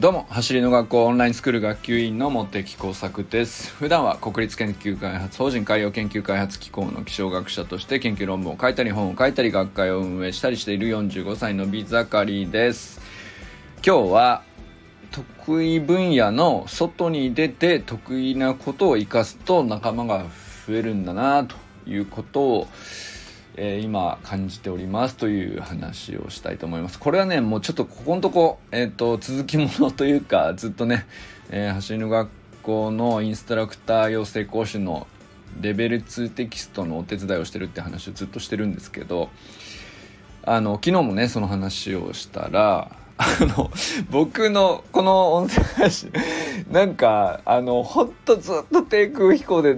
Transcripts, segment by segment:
どうも走りの学校オンラインスクール学級委員の茂木耕作です。普段は国立研究開発法人海洋研究開発機構の気象学者として研究論文を書いたり本を書いたり学会を運営したりしている45歳の美盛りです。今日は得意分野の外に出て得意なことを生かすと仲間が増えるんだなということをえー、今感じておりますという話をしたいと思います。これはね、もうちょっとここのとこ、えっ、ー、と、続きものというか、ずっとね、えー、走りの学校のインストラクター養成講師のレベル2テキストのお手伝いをしてるって話をずっとしてるんですけど、あの、昨日もね、その話をしたら、あの、僕のこの音声配信、なんか、あの、ほんとずっと低空飛行で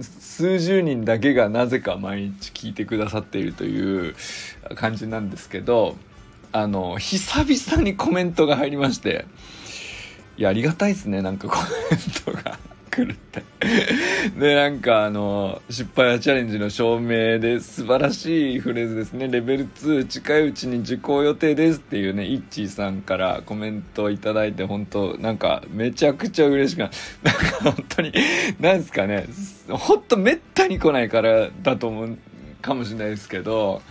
数十人だけがなぜか毎日聞いてくださっているという感じなんですけど、あの、久々にコメントが入りまして、いや、ありがたいですね、なんかコメントが。来るって でなんかあの失敗はチャレンジの証明で素晴らしいフレーズですね。レベル2近いうちに受講予定ですっていうねイッチーさんからコメントをいいて本当なんかめちゃくちゃ嬉しくな なんか本当になんですかね本当めったに来ないからだと思うかもしれないですけど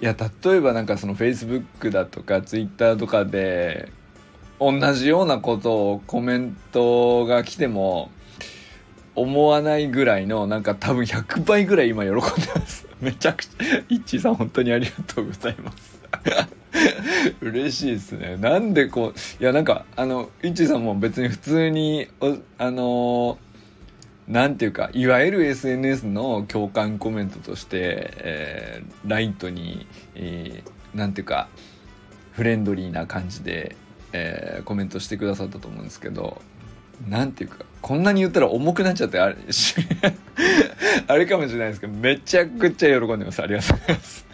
いや例えばなんかその Facebook だとか Twitter とかで同じようなことをコメントが来ても思わないぐらいのなんか多分100倍ぐらい今喜んでます。めちゃくちゃイッチーさん本当にありがとうございます。嬉しいですね。なんでこういやなんかあのイッチーさんも別に普通にあのなんていうかいわゆる SNS の共感コメントとして、えー、ライトに、えー、なんていうかフレンドリーな感じでえー、コメントしてくださったと思うんですけど何ていうかこんなに言ったら重くなっちゃってあれ あれかもしれないですけどめちゃくちゃ喜んでます。ありがとうございます。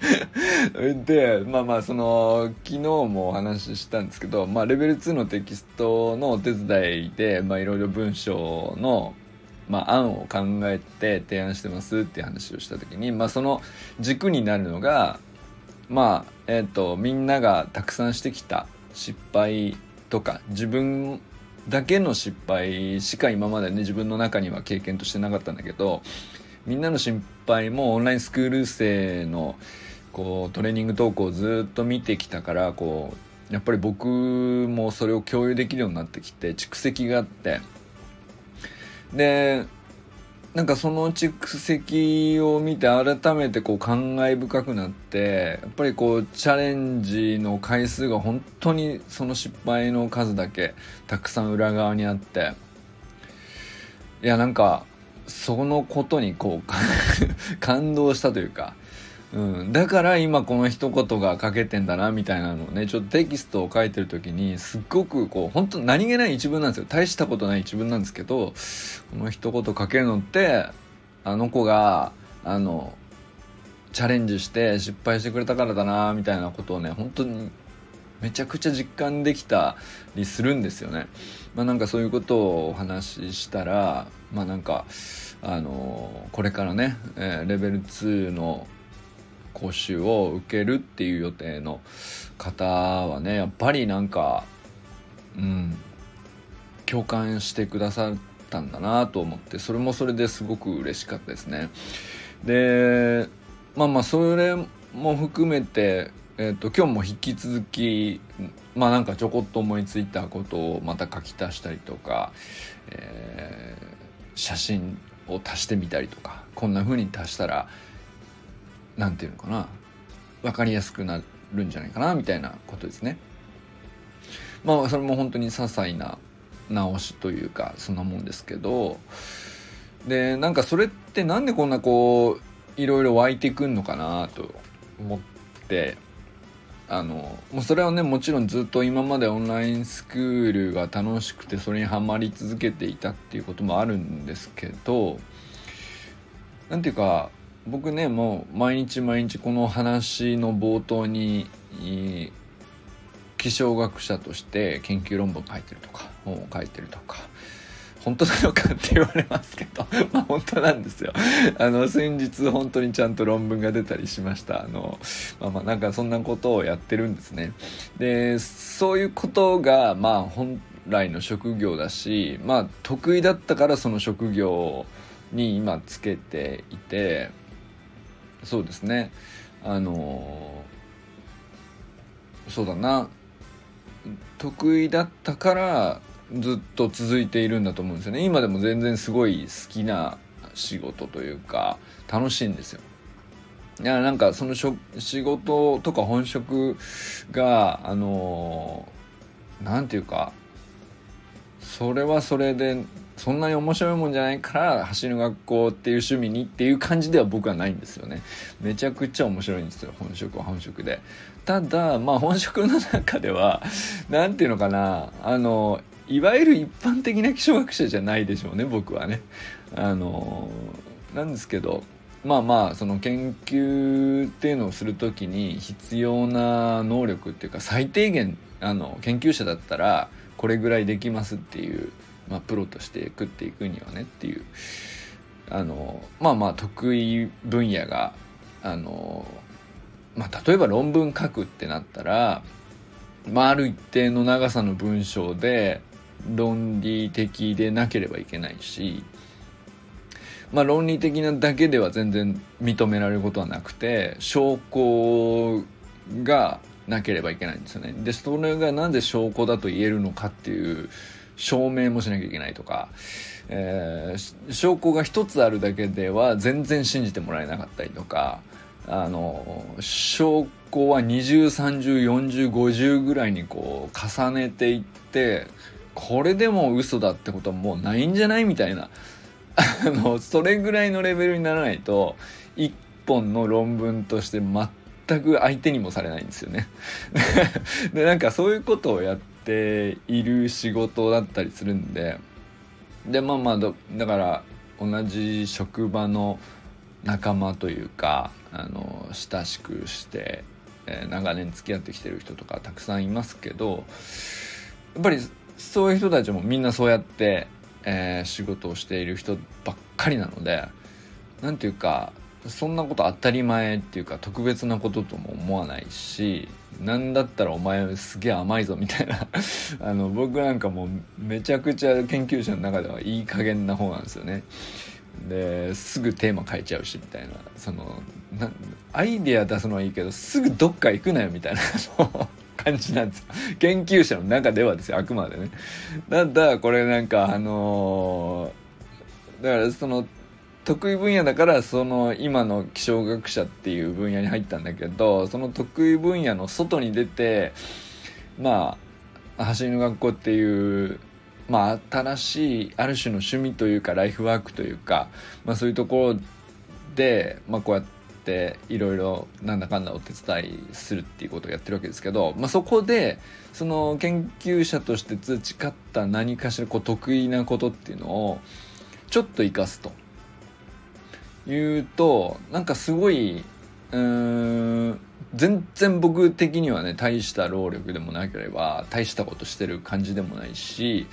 でまあまあその昨日もお話ししたんですけど、まあ、レベル2のテキストのお手伝いでいろいろ文章の、まあ、案を考えて提案してますっていう話をした時に、まあ、その軸になるのがまあえっ、ー、とみんながたくさんしてきた失敗とか自分だけの失敗しか今までね自分の中には経験としてなかったんだけどみんなの心配もオンラインスクール生のこうトレーニング投稿をずっと見てきたからこうやっぱり僕もそれを共有できるようになってきて蓄積があって。でなんかその蓄積を見て改めてこう感慨深くなってやっぱりこうチャレンジの回数が本当にその失敗の数だけたくさん裏側にあって。いやなんかそのことにこう 感動したというか。うん、だから今この一言が書けてんだなみたいなのをねちょっとテキストを書いてる時にすっごくこう本当何気ない一文なんですよ大したことない一文なんですけどこの一言書けるのってあの子があのチャレンジして失敗してくれたからだなみたいなことをね本当にめちゃくちゃ実感できたりするんですよね。まあ、なんかそういうことをお話ししたらまあなんかあのこれからね、えー、レベル2の講習を受けるっていう予定の方はねやっぱりなんかうん共感してくださったんだなと思ってそれもそれですごく嬉しかったですね。でまあまあそれも含めて、えーと、今日も引き続きまあなんかちょこっと思いついたことをまた書き足したりとか、えー、写真を足してみたりとかこんな風に足したら何て言うのかな。分かりやすくなるんじゃないかなみたいなことですね。まあそれも本当に些細な直しというかそんなもんですけど。でなんかそれってなんでこんなこういろいろ湧いてくんのかなと思って。あのもうそれはねもちろんずっと今までオンラインスクールが楽しくてそれにはまり続けていたっていうこともあるんですけど何ていうか僕ねもう毎日毎日この話の冒頭に気象学者として研究論文書いてるとか本を書いてるとか本当なのかって言われますけど まあ本当なんですよ。あの先日本当にちゃんと論文が出たりしました。あのまあまあなんかそんなことをやってるんですね。でそういうことがまあ本来の職業だしまあ得意だったからその職業に今つけていてそうですね。あのそうだな。得意だったからずっと続いているんだと思うんですよね。今でも全然すごい好きな仕事というか楽しいんですよ。いやなんかその仕事とか本職があの何て言うかそれはそれでそんなに面白いもんじゃないから走る学校っていう趣味にっていう感じでは僕はないんですよね。めちゃくちゃ面白いんですよ本職は本職で。ただまあ本職の中では何ていうのかなあのいわゆる一般的な気象学者じゃないでしょうね僕はね。あのなんですけどまあまあその研究っていうのをする時に必要な能力っていうか最低限あの研究者だったらこれぐらいできますっていうまあ、プロとして食っていくにはねっていうあのまあまあ得意分野があの、まあ、例えば論文書くってなったら、まあ、ある一定の長さの文章で論理的でなければいけないし、まあ、論理的なだけでは全然認められることはなくて証拠がなければいけないんですよね。でそれがなぜ証拠だと言えるのかっていう証明もしなきゃいけないとか、えー、証拠が一つあるだけでは全然信じてもらえなかったりとかあの証拠は20304050ぐらいにこう重ねていってこれでも嘘だってことはもうないんじゃないみたいなあのそれぐらいのレベルにならないと一本の論文として全く相手にもされないんですよね。でなんかそういうことをやってている仕事だったりするんで。でまあまあだから同じ職場の仲間というかあの親しくして、えー、長年付き合ってきてる人とかたくさんいますけどやっぱりそういう人たちもみんなそうやって、えー、仕事をしている人ばっかりなので何て言うかそんなこと当たり前っていうか特別なこととも思わないし何だったらお前すげえ甘いぞみたいな。あの僕なんかもうめちゃくちゃ研究者の中ではいい加減な方なんですよね。ですぐテーマ変えちゃうしみたいな。そのなアイデア出すのはいいけどすぐどっか行くなよみたいな 感じなんです研究者の中ではですよあくまでね。だったらこれなんかあのー、だからその得意分野だからその今の気象学者っていう分野に入ったんだけどその得意分野の外に出てまあ走りの学校っていうまあ新しいある種の趣味というかライフワークというか、まあ、そういうところで、まあ、こうやっていろいろなんだかんだお手伝いするっていうことをやってるわけですけど、まあ、そこでその研究者として培った何かしらこう得意なことっていうのをちょっと生かすと。言うとなんかすごいうん全然僕的にはね大した労力でもなければ大したことしてる感じでもないし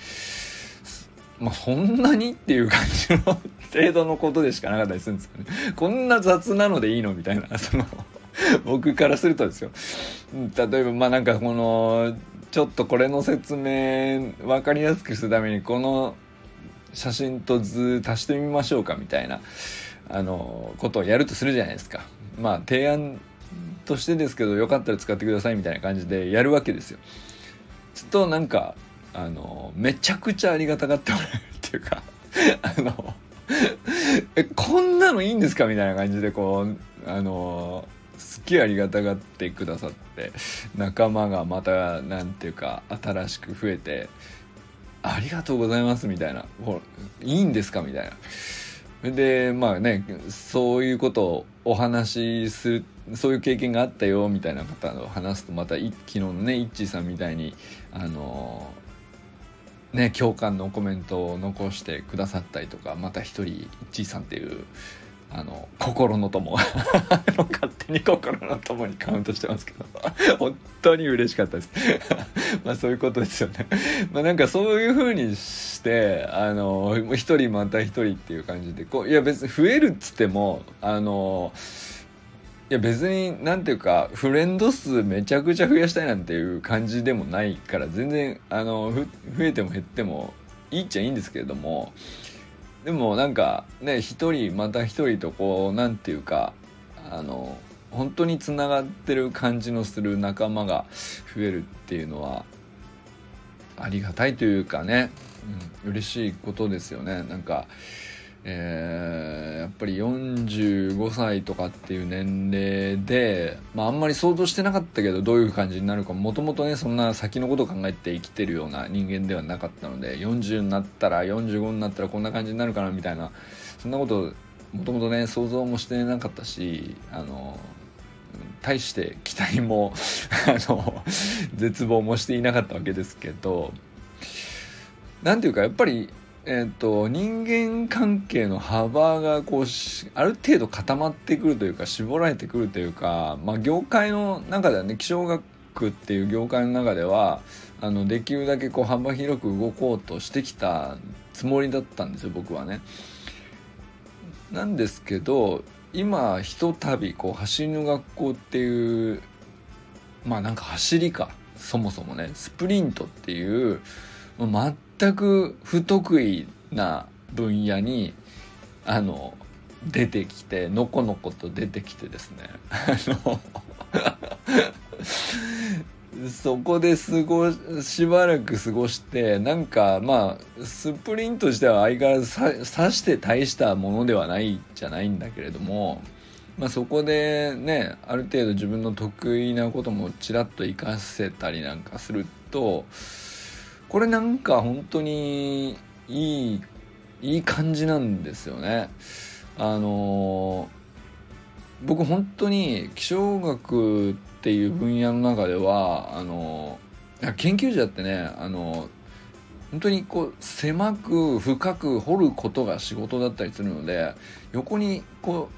まあそんなにっていう感じの程度のことでしかなかったりするんですよね。こんな雑なのでいいのみたいなその僕からするとですよ。例えばまあなんかこのちょっとこれの説明分かりやすくするためにこの写真と図足してみましょうかみたいなあのことをやるとするじゃないですか。まあ提案としてですけどよかったら使ってくださいみたいな感じでやるわけですよ。ちょっとなんかあのめちゃくちゃありがたがってもらえるっていうか あのえこんなのいいんですかみたいな感じでこうあのすっげえありがたがってくださって仲間がまた何ていうか新しく増えてありがとうございますみたいなほいいんですかみたいなでまあねそういうことをお話しするそういう経験があったよみたいな方を話すとまた昨日のねいっちーさんみたいにあのね共感のコメントを残してくださったりとかまた一人いっちーさんっていうあの心の友。勝手に心の友にカウントしてますけど。本当に嬉しかったです。まあそういうことですよね。まあなんかそういう風にしてあの一人また一人っていう感じでこういや別に増えるっつってもあのいや別に何ていうかフレンド数めちゃくちゃ増やしたいなんていう感じでもないから全然あの増えても減ってもいいっちゃいいんですけれどもでもなんかね一人また一人とこう何て言うかあの本当につながってる感じのする仲間が増えるっていうのはありがたいというかね、うん、嬉しいことですよね。なんかえー、やっぱり45歳とかっていう年齢で、まあ、あんまり想像してなかったけどどういう感じになるかもともとねそんな先のことを考えて生きてるような人間ではなかったので40になったら45になったらこんな感じになるかなみたいなそんなこともともとね想像もしてなかったしあの対して期待も あの絶望もしていなかったわけですけど何ていうかやっぱりえーと、人間関係の幅がこうある程度固まってくるというか絞られてくるというか、まあ、業界の中ではね気象学っていう業界の中ではあのできるだけこう幅広く動こうとしてきたつもりだったんですよ僕はね。なんですけど今ひとたびこう走りの学校っていうまあなんか走りかそもそもねスプリントっていう全全く不得意な分野にあの出てきてのこのこと出てきてですね。そこで過ごしばらく過ごしてなんかまあスプリントしては相変わらずさして大したものではないじゃないんだけれども、まあ、そこでねある程度自分の得意なこともちらっと活かせたりなんかするとこれなんか本当にいいいい感じなんですよね。あの僕本当に気象学っていう分野の中ではあの研究者ってねあの本当にこう狭く深く掘ることが仕事だったりするので横にこ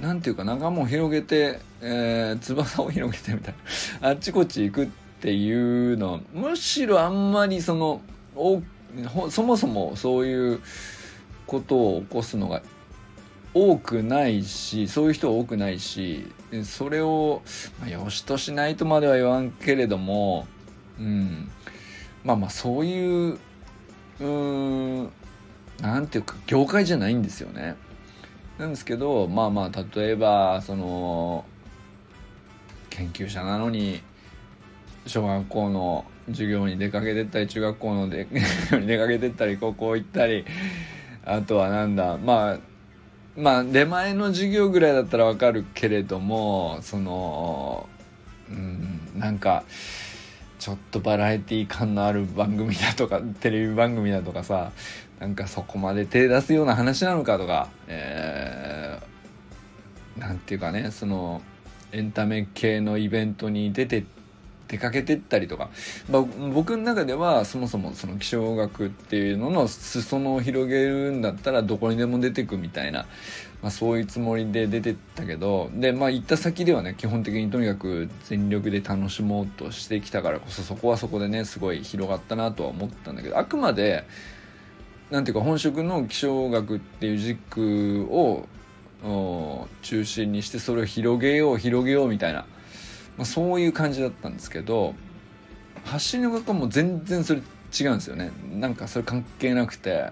うなんていうか仲間を広げて、えー、翼を広げてみたいなあっちこっち行くっていうのはむしろあんまりそのそもそもそういうことを起こすのが多くないしそういう人多くないしそれを、まあ、よしとしないとまでは言わんけれども、うん、まあまあそういううんなんていうか業界じゃないんですよね。なんですけどまあまあ例えばその研究者なのに小学校の授業に出かけてったり中学校ので 出かけてったり高校行ったりあとはなんだまあまあ出前の授業ぐらいだったらわかるけれどもそのうんなんかちょっとバラエティー感のある番組だとか テレビ番組だとかさなんかそこまで手出すような話なのかとか、えー、なんていうかねそのエンタメ系のイベントに出てって出かけてったりとか、まあ、僕の中ではそもそもその気象学っていうのの裾野を広げるんだったらどこにでも出てくみたいな、まあ、そういうつもりで出てったけどでまあ行った先ではね基本的にとにかく全力で楽しもうとしてきたからこそそこはそこでねすごい広がったなとは思ったんだけどあくまでなんていうか本職の気象学っていう軸を中心にしてそれを広げよう広げようみたいなまあ、そういう感じだったんですけど発信の学校も全然それ違うんですよね。なんかそれ関係なくて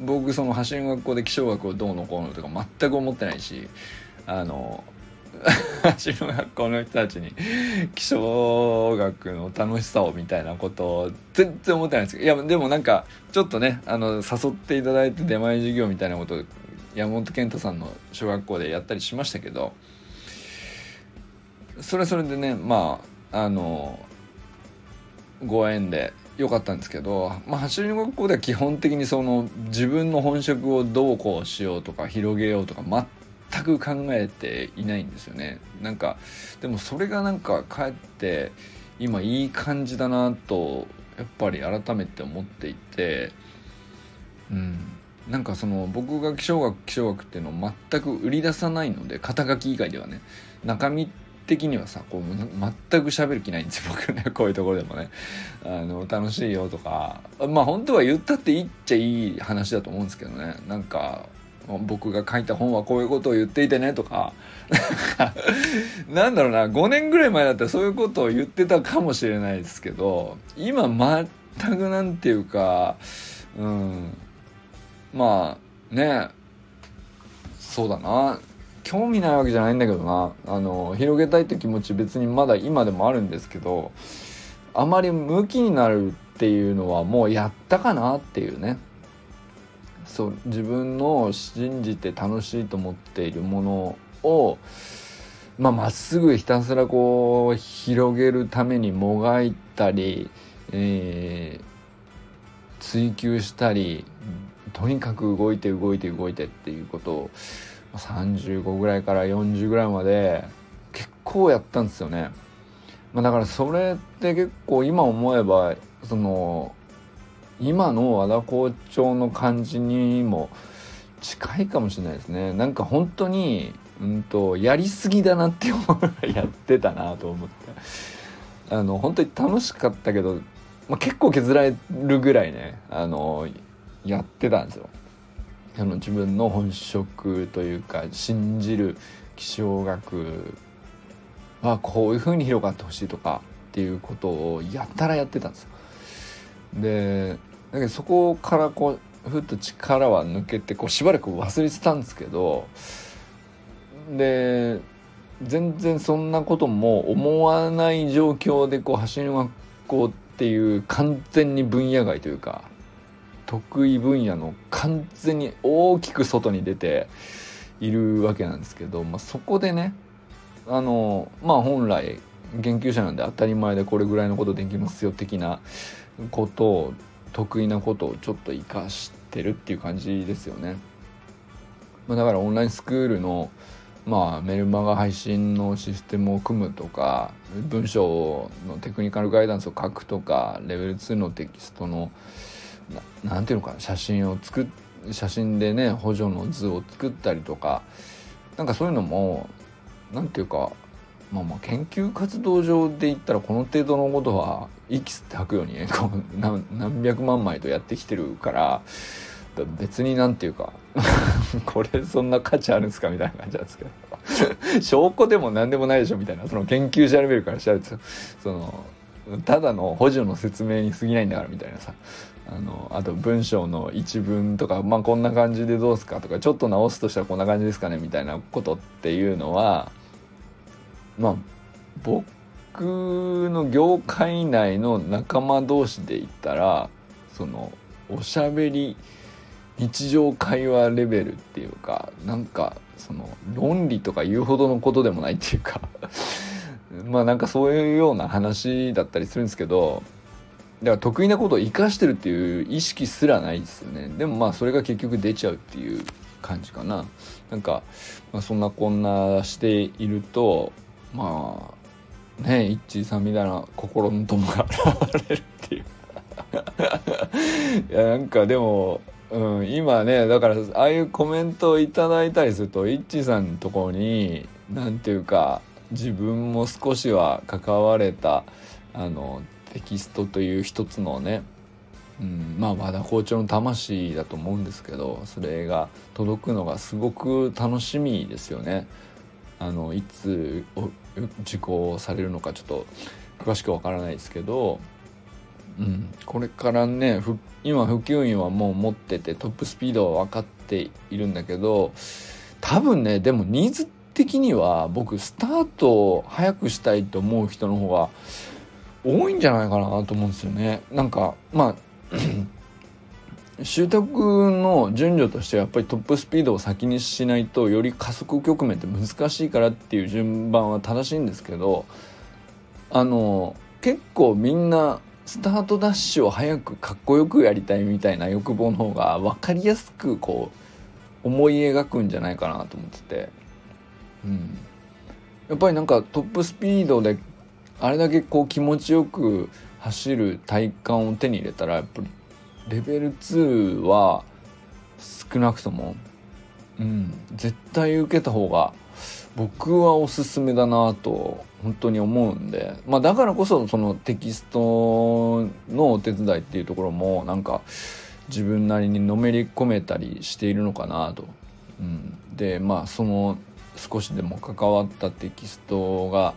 僕その発信の学校で気象学をどうのこうのとか全く思ってないしあの 発信の学校の人たちに気象学の楽しさをみたいなことを全然思ってないんですけどいやでもなんかちょっとねあの誘っていただいて出前授業みたいなこと山本健太さんの小学校でやったりしましたけどそれはそれでねまああのご縁で良かったんですけど、まあ、走りの学校では基本的にその自分の本職をどうこうしようとか広げようとか全く考えていないんですよね。なんかでもそれがなんかかえって今いい感じだなとやっぱり改めて思っていてうん。なんかその僕が気象学気象学っていうのを全く売り出さないので肩書き以外ではね中身的にはさこう全く喋る気ないんですよ僕ね。こういうところでもね。あの楽しいよとか。まあ本当は言ったっていいっちゃいい話だと思うんですけどね。なんか僕が書いた本はこういうことを言っていてねとか。なんだろうな。5年ぐらい前だったらそういうことを言ってたかもしれないですけど今全くなんていうかうん。まあね。そうだな。興味ないわけじゃないんだけどな。あの広げたいって気持ち別にまだ今でもあるんですけどあまり向きになるっていうのはもうやったかなっていうね。そう自分の信じて楽しいと思っているものをまあ、っすぐひたすらこう広げるためにもがいたり、えー、追求したりとにかく動いて動いて動いてっていうことを35ぐらいから40ぐらいまで結構やったんですよね。まあ、だからそれって結構今思えばその今の和田校長の感じにも近いかもしれないですね。なんか本当にうんとやりすぎだなって思うやってたなと思ってあの本当に楽しかったけど、まあ、結構削られるぐらいねあのやってたんですよあの自分の本職というか信じる気象学はこういうふうに広がってほしいとかっていうことをやったらやってたんですよ。でだけどそこからこうふっと力は抜けてこうしばらく忘れてたんですけどで全然そんなことも思わない状況でこう橋の学校っていう完全に分野外というか得意分野の完全に大きく外に出ているわけなんですけど、まあ、そこでねあのまあ本来研究者なんで当たり前でこれぐらいのことできますよ的なことを得意なことをちょっと活かしてるっていう感じですよね。まあ、だからオンラインスクールのまあ、メルマガ配信のシステムを組むとか文章のテクニカルガイダンスを書くとかレベル2のテキストの何ていうのか写真を作写真でね補助の図を作ったりとかなんかそういうのも何ていうかまあまあ研究活動上で言ったらこの程度のことは息吸って吐くようにねこう何何百万枚とやってきてるから別になんていうか これそんな価値あるんですかみたいな感じなんですけど。証拠でも何でもないでしょみたいなその研究者レベルからしたらそのただの補助の説明に過ぎないんだからみたいなさあのあと文章の一文とかまあこんな感じでどうすかとかちょっと直すとしたらこんな感じですかねみたいなことっていうのはまあ僕の業界内の仲間同士で言ったらそのおしゃべり日常会話レベルっていうかなんかその論理とか言うほどのことでもないっていうか まあなんかそういうような話だったりするんですけどだから得意なことを生かしてるっていう意識すらないですよね。でもまあそれが結局出ちゃうっていう感じかな。なんか、まあ、そんなこんなしているとまあね一致さんみたいな心の友が現れるっていう。いやなんかでもうん、今ねだからああいうコメントをいただいたりするとイッチさんのところに何ていうか自分も少しは関われたあのテキストという一つのね、うん、まあ和田校長の魂だと思うんですけどそれが届くのがすごく楽しみですよね。あのいつ受講されるのかちょっと詳しくわからないですけどうん、これからね今普及員はもう持っててトップスピードは分かっているんだけど多分ねでもニーズ的には僕スタートを早くしたいと思う人の方が多いんじゃないかなと思うんですよね。なんかまあ 習得の順序としてはやっぱりトップスピードを先にしないとより加速局面って難しいからっていう順番は正しいんですけどあの結構みんなスタートダッシュを早くかっこよくやりたいみたいな欲望の方が分かりやすくこう思い描くんじゃないかなと思ってて、うん、やっぱりなんかトップスピードであれだけこう気持ちよく走る体感を手に入れたらやっぱりレベル2は少なくともうん絶対受けた方が僕はおすすめだなと本当に思うんで、まあ、だからこそそのテキストのお手伝いっていうところもなんか自分なりにのめり込めたりしているのかなと。うん、でまあその少しでも関わったテキストが、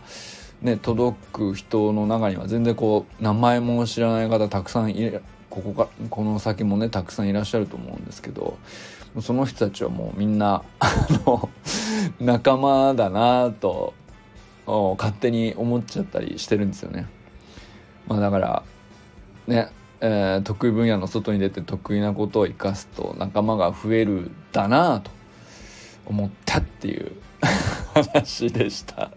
ね、届く人の中には全然こう名前も知らない方たくさんいここかこの先もねたくさんいらっしゃると思うんですけどその人たちはもうみんなあの 仲間だなと勝手に思っちゃったりしてるんですよね。まあ、だからね、えー、得意分野の外に出て得意なことを生かすと仲間が増えるだなと思ったっていう 話でした。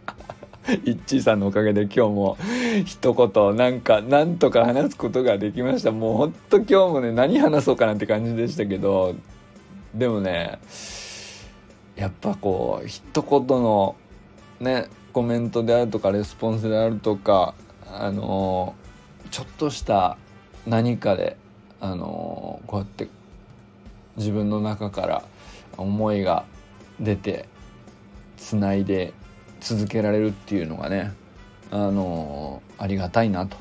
いっちーさんのおかげで今日も一言なんかなんとか話すことができました。もうほんと今日もね何話そうかなって感じでしたけどでもねやっぱこう一言のねコメントであるとかレスポンスであるとかあのちょっとした何かであのこうやって自分の中から思いが出てつないで続けられるっていうのがねあのありがたいなと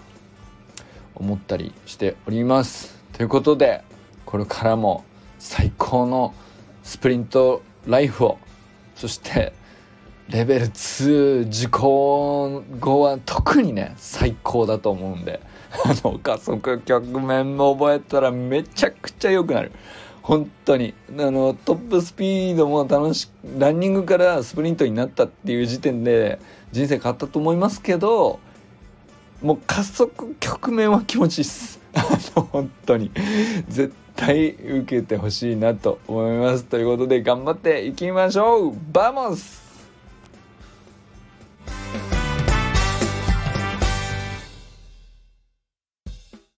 思ったりしております。ということでこれからも最高のスプリントライフをそしてレベル2受講後は特にね最高だと思うんであの加速局面も覚えたらめちゃくちゃ良くなる本当に。あのトップスピードも楽しランニングからスプリントになったっていう時点で人生変わったと思いますけどもう加速局面は気持ちいいっす。本当に。絶対受けてほしいなと思います。ということで頑張っていきましょう。 Vamos